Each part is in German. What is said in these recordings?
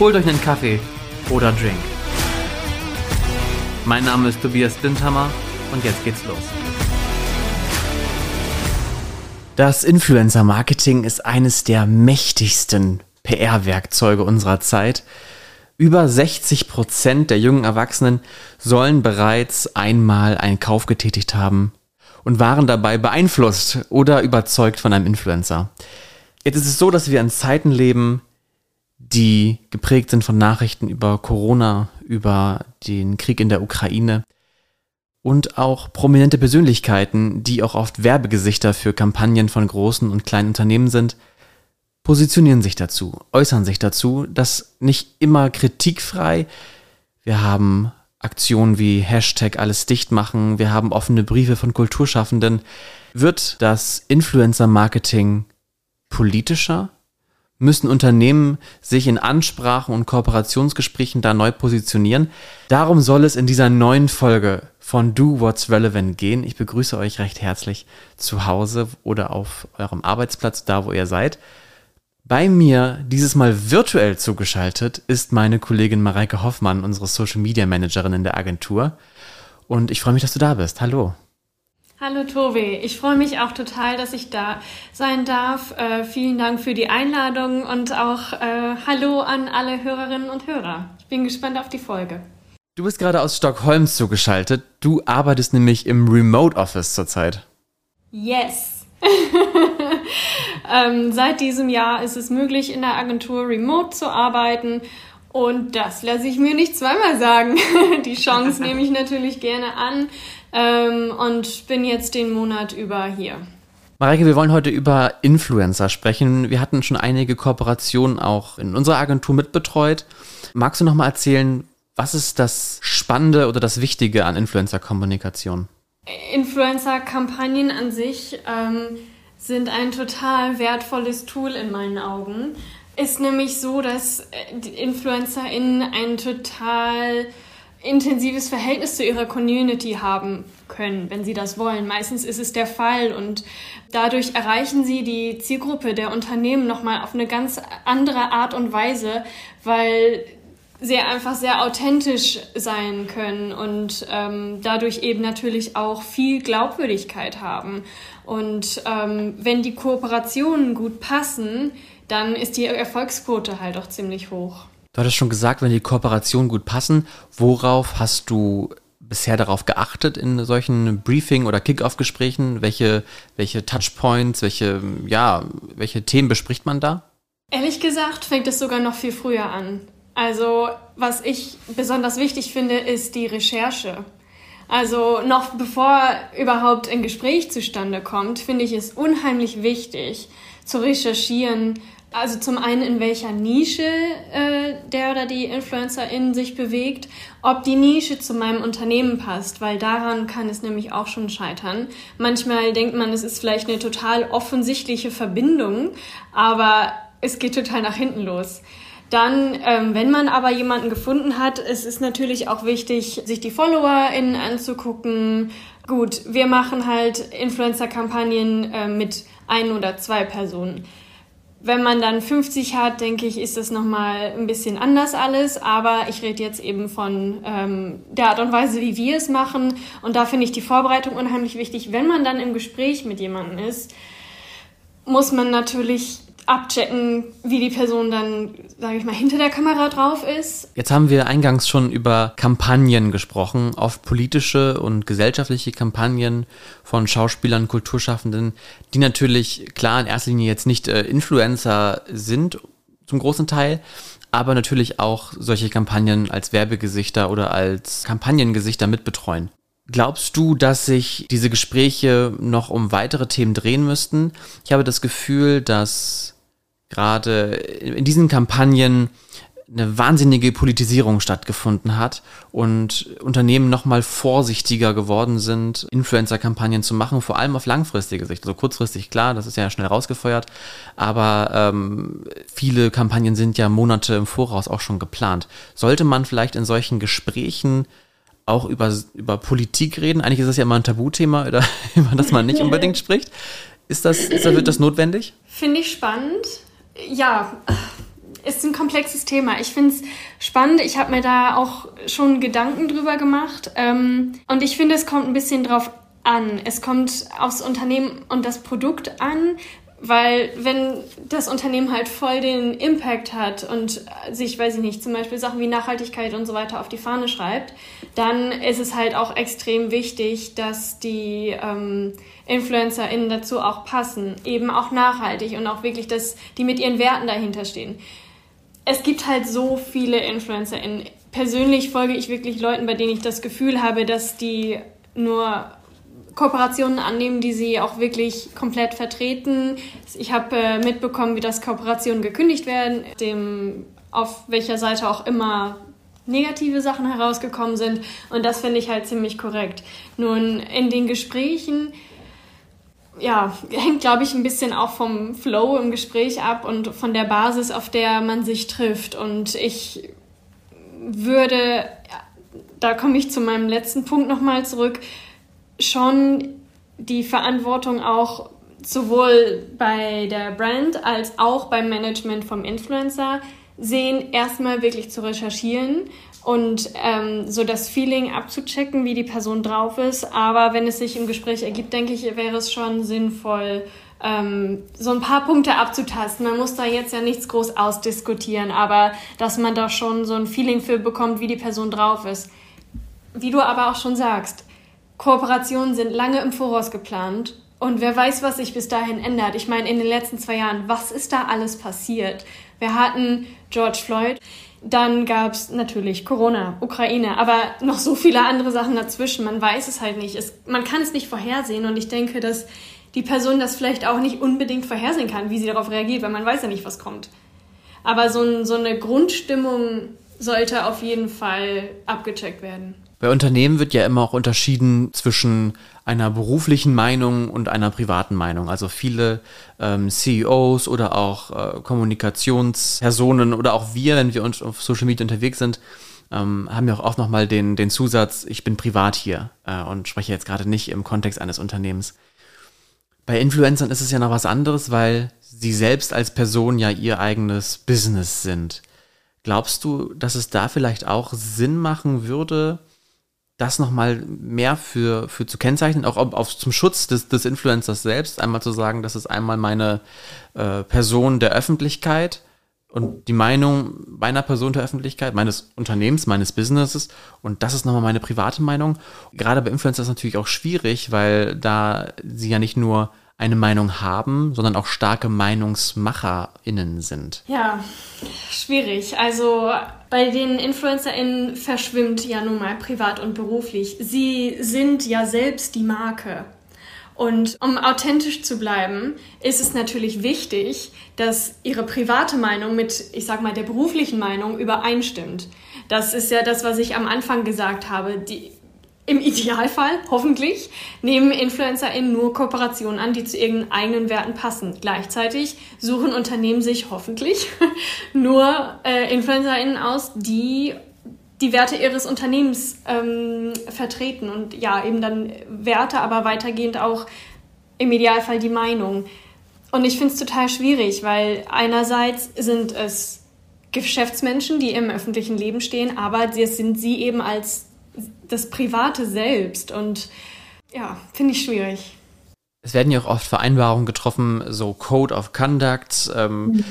Holt euch einen Kaffee oder Drink. Mein Name ist Tobias Blindhammer und jetzt geht's los. Das Influencer-Marketing ist eines der mächtigsten PR-Werkzeuge unserer Zeit. Über 60 Prozent der jungen Erwachsenen sollen bereits einmal einen Kauf getätigt haben und waren dabei beeinflusst oder überzeugt von einem Influencer. Jetzt ist es so, dass wir in Zeiten leben, die geprägt sind von Nachrichten über Corona, über den Krieg in der Ukraine und auch prominente Persönlichkeiten, die auch oft Werbegesichter für Kampagnen von großen und kleinen Unternehmen sind, positionieren sich dazu, äußern sich dazu, das nicht immer kritikfrei. Wir haben Aktionen wie Hashtag alles dicht machen, wir haben offene Briefe von Kulturschaffenden. Wird das Influencer-Marketing politischer? Müssen Unternehmen sich in Ansprachen und Kooperationsgesprächen da neu positionieren. Darum soll es in dieser neuen Folge von Do What's Relevant gehen. Ich begrüße euch recht herzlich zu Hause oder auf eurem Arbeitsplatz, da wo ihr seid. Bei mir, dieses Mal virtuell zugeschaltet, ist meine Kollegin Mareike Hoffmann, unsere Social Media Managerin in der Agentur. Und ich freue mich, dass du da bist. Hallo. Hallo Tobi, ich freue mich auch total, dass ich da sein darf. Äh, vielen Dank für die Einladung und auch äh, Hallo an alle Hörerinnen und Hörer. Ich bin gespannt auf die Folge. Du bist gerade aus Stockholm zugeschaltet. Du arbeitest nämlich im Remote Office zurzeit. Yes. ähm, seit diesem Jahr ist es möglich, in der Agentur remote zu arbeiten. Und das lasse ich mir nicht zweimal sagen. die Chance nehme ich natürlich gerne an ähm, und bin jetzt den Monat über hier. Mareike, wir wollen heute über Influencer sprechen. Wir hatten schon einige Kooperationen auch in unserer Agentur mitbetreut. Magst du noch mal erzählen, was ist das Spannende oder das Wichtige an Influencer-Kommunikation? Influencer-Kampagnen an sich ähm, sind ein total wertvolles Tool in meinen Augen. Ist nämlich so, dass äh, die InfluencerInnen ein total intensives Verhältnis zu ihrer Community haben können, wenn sie das wollen. Meistens ist es der Fall und dadurch erreichen sie die Zielgruppe der Unternehmen nochmal auf eine ganz andere Art und Weise, weil sie einfach sehr authentisch sein können und ähm, dadurch eben natürlich auch viel Glaubwürdigkeit haben. Und ähm, wenn die Kooperationen gut passen, dann ist die Erfolgsquote halt auch ziemlich hoch. Du hattest schon gesagt, wenn die Kooperationen gut passen, worauf hast du bisher darauf geachtet in solchen Briefing- oder Kick-Off-Gesprächen? Welche, welche Touchpoints, welche, ja, welche Themen bespricht man da? Ehrlich gesagt fängt es sogar noch viel früher an. Also, was ich besonders wichtig finde, ist die Recherche. Also, noch bevor überhaupt ein Gespräch zustande kommt, finde ich es unheimlich wichtig zu recherchieren, also zum einen, in welcher Nische äh, der oder die Influencerin sich bewegt, ob die Nische zu meinem Unternehmen passt, weil daran kann es nämlich auch schon scheitern. Manchmal denkt man, es ist vielleicht eine total offensichtliche Verbindung, aber es geht total nach hinten los. Dann, ähm, wenn man aber jemanden gefunden hat, es ist natürlich auch wichtig, sich die FollowerInnen anzugucken. Gut, wir machen halt Influencer-Kampagnen äh, mit ein oder zwei Personen. Wenn man dann 50 hat, denke ich, ist das nochmal ein bisschen anders alles. Aber ich rede jetzt eben von ähm, der Art und Weise, wie wir es machen. Und da finde ich die Vorbereitung unheimlich wichtig. Wenn man dann im Gespräch mit jemandem ist, muss man natürlich abchecken, wie die Person dann, sage ich mal, hinter der Kamera drauf ist. Jetzt haben wir eingangs schon über Kampagnen gesprochen, oft politische und gesellschaftliche Kampagnen von Schauspielern, Kulturschaffenden, die natürlich klar in erster Linie jetzt nicht äh, Influencer sind, zum großen Teil, aber natürlich auch solche Kampagnen als Werbegesichter oder als Kampagnengesichter mitbetreuen. Glaubst du, dass sich diese Gespräche noch um weitere Themen drehen müssten? Ich habe das Gefühl, dass gerade in diesen Kampagnen eine wahnsinnige Politisierung stattgefunden hat und Unternehmen noch mal vorsichtiger geworden sind, Influencer-Kampagnen zu machen, vor allem auf langfristige Sicht. Also kurzfristig, klar, das ist ja schnell rausgefeuert, aber ähm, viele Kampagnen sind ja Monate im Voraus auch schon geplant. Sollte man vielleicht in solchen Gesprächen auch über, über Politik reden? Eigentlich ist das ja immer ein Tabuthema, über das man nicht unbedingt spricht. Ist das, ist das, wird das notwendig? Finde ich spannend. Ja, ist ein komplexes Thema. Ich finde es spannend. Ich habe mir da auch schon Gedanken drüber gemacht. Ähm, und ich finde, es kommt ein bisschen drauf an. Es kommt aufs Unternehmen und das Produkt an. Weil wenn das Unternehmen halt voll den Impact hat und sich, weiß ich nicht, zum Beispiel Sachen wie Nachhaltigkeit und so weiter auf die Fahne schreibt, dann ist es halt auch extrem wichtig, dass die ähm, InfluencerInnen dazu auch passen, eben auch nachhaltig und auch wirklich, dass die mit ihren Werten dahinter stehen es gibt halt so viele InfluencerInnen. Persönlich folge ich wirklich Leuten, bei denen ich das Gefühl habe, dass die nur Kooperationen annehmen, die sie auch wirklich komplett vertreten. Ich habe äh, mitbekommen, wie das Kooperationen gekündigt werden, dem auf welcher Seite auch immer negative Sachen herausgekommen sind. Und das finde ich halt ziemlich korrekt. Nun, in den Gesprächen ja, hängt, glaube ich, ein bisschen auch vom Flow im Gespräch ab und von der Basis, auf der man sich trifft. Und ich würde, da komme ich zu meinem letzten Punkt nochmal zurück, schon die Verantwortung auch sowohl bei der Brand als auch beim Management vom Influencer sehen, erstmal wirklich zu recherchieren und ähm, so das Feeling abzuchecken, wie die Person drauf ist. Aber wenn es sich im Gespräch ergibt, denke ich, wäre es schon sinnvoll, ähm, so ein paar Punkte abzutasten. Man muss da jetzt ja nichts groß ausdiskutieren, aber dass man da schon so ein Feeling für bekommt, wie die Person drauf ist. Wie du aber auch schon sagst, Kooperationen sind lange im Voraus geplant und wer weiß, was sich bis dahin ändert. Ich meine, in den letzten zwei Jahren, was ist da alles passiert? Wir hatten George Floyd, dann gab es natürlich Corona, Ukraine, aber noch so viele andere Sachen dazwischen. Man weiß es halt nicht. Es, man kann es nicht vorhersehen und ich denke, dass die Person das vielleicht auch nicht unbedingt vorhersehen kann, wie sie darauf reagiert, weil man weiß ja nicht, was kommt. Aber so, ein, so eine Grundstimmung sollte auf jeden Fall abgecheckt werden. Bei Unternehmen wird ja immer auch unterschieden zwischen einer beruflichen Meinung und einer privaten Meinung. Also viele ähm, CEOs oder auch äh, Kommunikationspersonen oder auch wir, wenn wir uns auf Social Media unterwegs sind, ähm, haben ja auch oft nochmal den, den Zusatz, ich bin privat hier äh, und spreche jetzt gerade nicht im Kontext eines Unternehmens. Bei Influencern ist es ja noch was anderes, weil sie selbst als Person ja ihr eigenes Business sind. Glaubst du, dass es da vielleicht auch Sinn machen würde, das nochmal mehr für, für zu kennzeichnen, auch auf, zum Schutz des, des Influencers selbst, einmal zu sagen, das ist einmal meine äh, Person der Öffentlichkeit und die Meinung meiner Person der Öffentlichkeit, meines Unternehmens, meines Businesses und das ist nochmal meine private Meinung. Gerade bei Influencers natürlich auch schwierig, weil da sie ja nicht nur eine Meinung haben, sondern auch starke MeinungsmacherInnen sind. Ja, schwierig. Also bei den InfluencerInnen verschwimmt ja nun mal privat und beruflich. Sie sind ja selbst die Marke. Und um authentisch zu bleiben, ist es natürlich wichtig, dass ihre private Meinung mit, ich sag mal, der beruflichen Meinung übereinstimmt. Das ist ja das, was ich am Anfang gesagt habe. Die im Idealfall, hoffentlich, nehmen InfluencerInnen nur Kooperationen an, die zu ihren eigenen Werten passen. Gleichzeitig suchen Unternehmen sich hoffentlich nur äh, InfluencerInnen aus, die die Werte ihres Unternehmens ähm, vertreten und ja, eben dann Werte, aber weitergehend auch im Idealfall die Meinung. Und ich finde es total schwierig, weil einerseits sind es Geschäftsmenschen, die im öffentlichen Leben stehen, aber sind sie eben als das Private selbst. Und ja, finde ich schwierig. Es werden ja auch oft Vereinbarungen getroffen, so Code of Conduct. Ähm, mhm.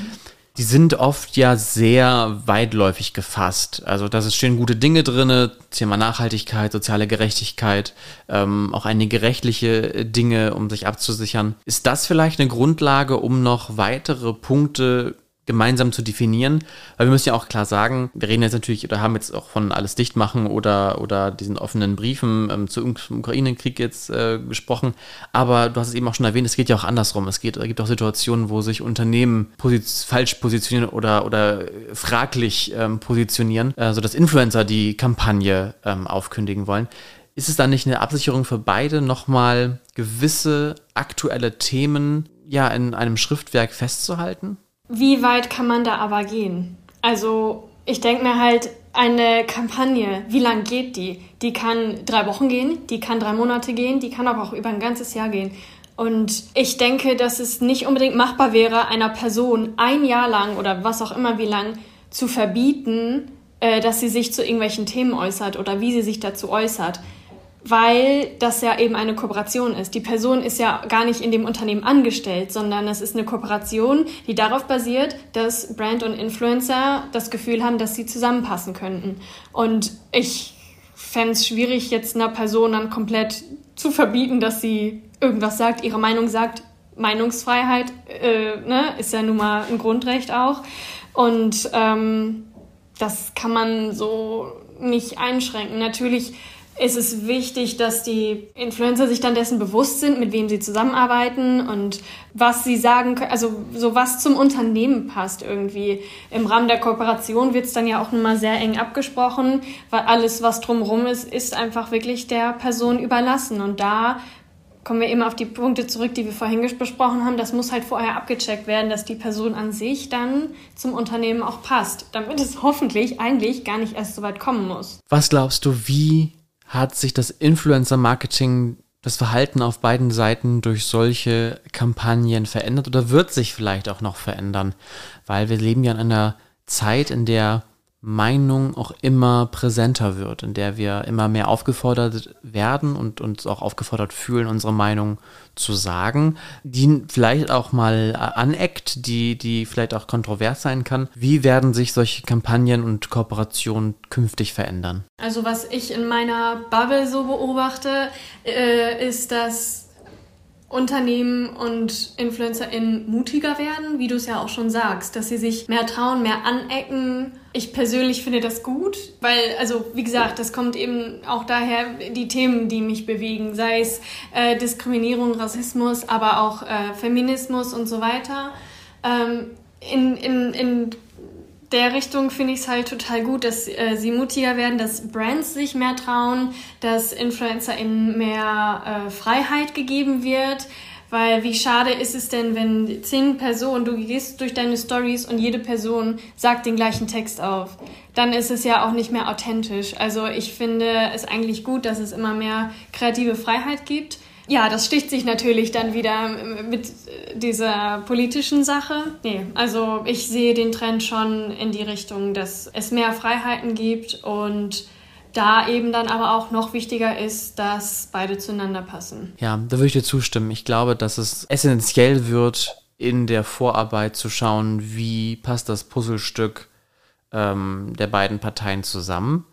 Die sind oft ja sehr weitläufig gefasst. Also da stehen gute Dinge drin, Thema Nachhaltigkeit, soziale Gerechtigkeit, ähm, auch einige rechtliche Dinge, um sich abzusichern. Ist das vielleicht eine Grundlage, um noch weitere Punkte gemeinsam zu definieren. Weil wir müssen ja auch klar sagen, wir reden jetzt natürlich oder haben jetzt auch von alles dicht machen oder, oder diesen offenen Briefen ähm, zum Ukraine-Krieg jetzt äh, gesprochen. Aber du hast es eben auch schon erwähnt, es geht ja auch andersrum. Es geht, es gibt auch Situationen, wo sich Unternehmen posi falsch positionieren oder, oder fraglich ähm, positionieren, äh, sodass Influencer die Kampagne ähm, aufkündigen wollen. Ist es dann nicht eine Absicherung für beide, nochmal gewisse aktuelle Themen ja in einem Schriftwerk festzuhalten? Wie weit kann man da aber gehen? Also ich denke mir halt, eine Kampagne, wie lang geht die? Die kann drei Wochen gehen, die kann drei Monate gehen, die kann aber auch über ein ganzes Jahr gehen. Und ich denke, dass es nicht unbedingt machbar wäre, einer Person ein Jahr lang oder was auch immer wie lang zu verbieten, äh, dass sie sich zu irgendwelchen Themen äußert oder wie sie sich dazu äußert weil das ja eben eine Kooperation ist. Die Person ist ja gar nicht in dem Unternehmen angestellt, sondern es ist eine Kooperation, die darauf basiert, dass Brand und Influencer das Gefühl haben, dass sie zusammenpassen könnten. Und ich fände es schwierig, jetzt einer Person dann komplett zu verbieten, dass sie irgendwas sagt, ihre Meinung sagt. Meinungsfreiheit äh, ne, ist ja nun mal ein Grundrecht auch. Und ähm, das kann man so nicht einschränken. Natürlich ist es wichtig, dass die Influencer sich dann dessen bewusst sind, mit wem sie zusammenarbeiten und was sie sagen können, also so was zum Unternehmen passt irgendwie. Im Rahmen der Kooperation wird es dann ja auch nochmal sehr eng abgesprochen, weil alles, was drumherum ist, ist einfach wirklich der Person überlassen. Und da kommen wir eben auf die Punkte zurück, die wir vorhin besprochen haben. Das muss halt vorher abgecheckt werden, dass die Person an sich dann zum Unternehmen auch passt, damit es hoffentlich eigentlich gar nicht erst so weit kommen muss. Was glaubst du, wie hat sich das Influencer-Marketing, das Verhalten auf beiden Seiten durch solche Kampagnen verändert oder wird sich vielleicht auch noch verändern? Weil wir leben ja in einer Zeit, in der Meinung auch immer präsenter wird, in der wir immer mehr aufgefordert werden und uns auch aufgefordert fühlen, unsere Meinung zu sagen, die vielleicht auch mal aneckt, die, die vielleicht auch kontrovers sein kann. Wie werden sich solche Kampagnen und Kooperationen künftig verändern? Also was ich in meiner Bubble so beobachte, äh, ist, dass Unternehmen und InfluencerInnen mutiger werden, wie du es ja auch schon sagst, dass sie sich mehr trauen, mehr anecken. Ich persönlich finde das gut, weil, also wie gesagt, das kommt eben auch daher, die Themen, die mich bewegen, sei es äh, Diskriminierung, Rassismus, aber auch äh, Feminismus und so weiter. Ähm, in, in, in der Richtung finde ich es halt total gut, dass äh, sie mutiger werden, dass Brands sich mehr trauen, dass InfluencerInnen mehr äh, Freiheit gegeben wird. Weil wie schade ist es denn, wenn zehn Personen, du gehst durch deine Stories und jede Person sagt den gleichen Text auf. Dann ist es ja auch nicht mehr authentisch. Also ich finde es eigentlich gut, dass es immer mehr kreative Freiheit gibt ja, das sticht sich natürlich dann wieder mit dieser politischen Sache. Nee, also ich sehe den Trend schon in die Richtung, dass es mehr Freiheiten gibt und da eben dann aber auch noch wichtiger ist, dass beide zueinander passen. Ja, da würde ich dir zustimmen. Ich glaube, dass es essentiell wird, in der Vorarbeit zu schauen, wie passt das Puzzlestück ähm, der beiden Parteien zusammen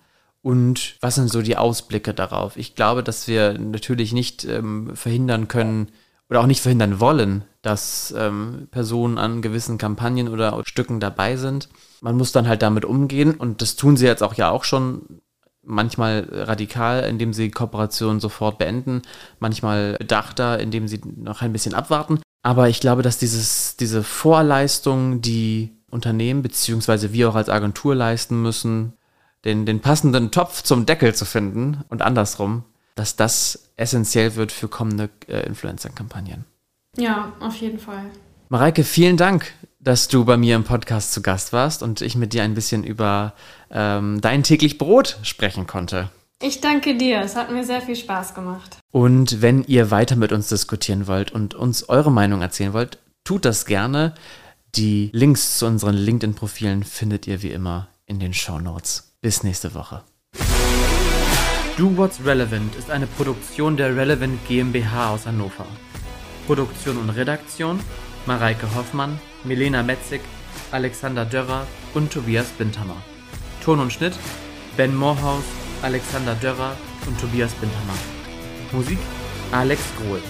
und was sind so die Ausblicke darauf? Ich glaube, dass wir natürlich nicht ähm, verhindern können oder auch nicht verhindern wollen, dass ähm, Personen an gewissen Kampagnen oder Stücken dabei sind. Man muss dann halt damit umgehen und das tun sie jetzt auch ja auch schon manchmal radikal, indem sie Kooperationen sofort beenden, manchmal bedachter, indem sie noch ein bisschen abwarten. Aber ich glaube, dass dieses, diese Vorleistung, die Unternehmen beziehungsweise wir auch als Agentur leisten müssen, den, den passenden Topf zum Deckel zu finden und andersrum, dass das essentiell wird für kommende äh, Influencer-Kampagnen. Ja, auf jeden Fall. Mareike, vielen Dank, dass du bei mir im Podcast zu Gast warst und ich mit dir ein bisschen über ähm, dein täglich Brot sprechen konnte. Ich danke dir, es hat mir sehr viel Spaß gemacht. Und wenn ihr weiter mit uns diskutieren wollt und uns eure Meinung erzählen wollt, tut das gerne. Die Links zu unseren LinkedIn-Profilen findet ihr wie immer in den Show Notes. Bis nächste Woche. Do What's Relevant ist eine Produktion der Relevant GmbH aus Hannover. Produktion und Redaktion Mareike Hoffmann, Milena Metzig, Alexander Dörrer und Tobias Bindhammer. Ton und Schnitt Ben Moorhaus, Alexander Dörrer und Tobias Bindhammer. Musik Alex Grohl.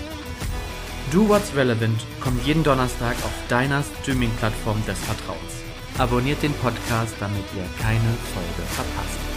Do What's Relevant kommt jeden Donnerstag auf deiner Streaming-Plattform des Vertrauens. Abonniert den Podcast, damit ihr keine Folge verpasst.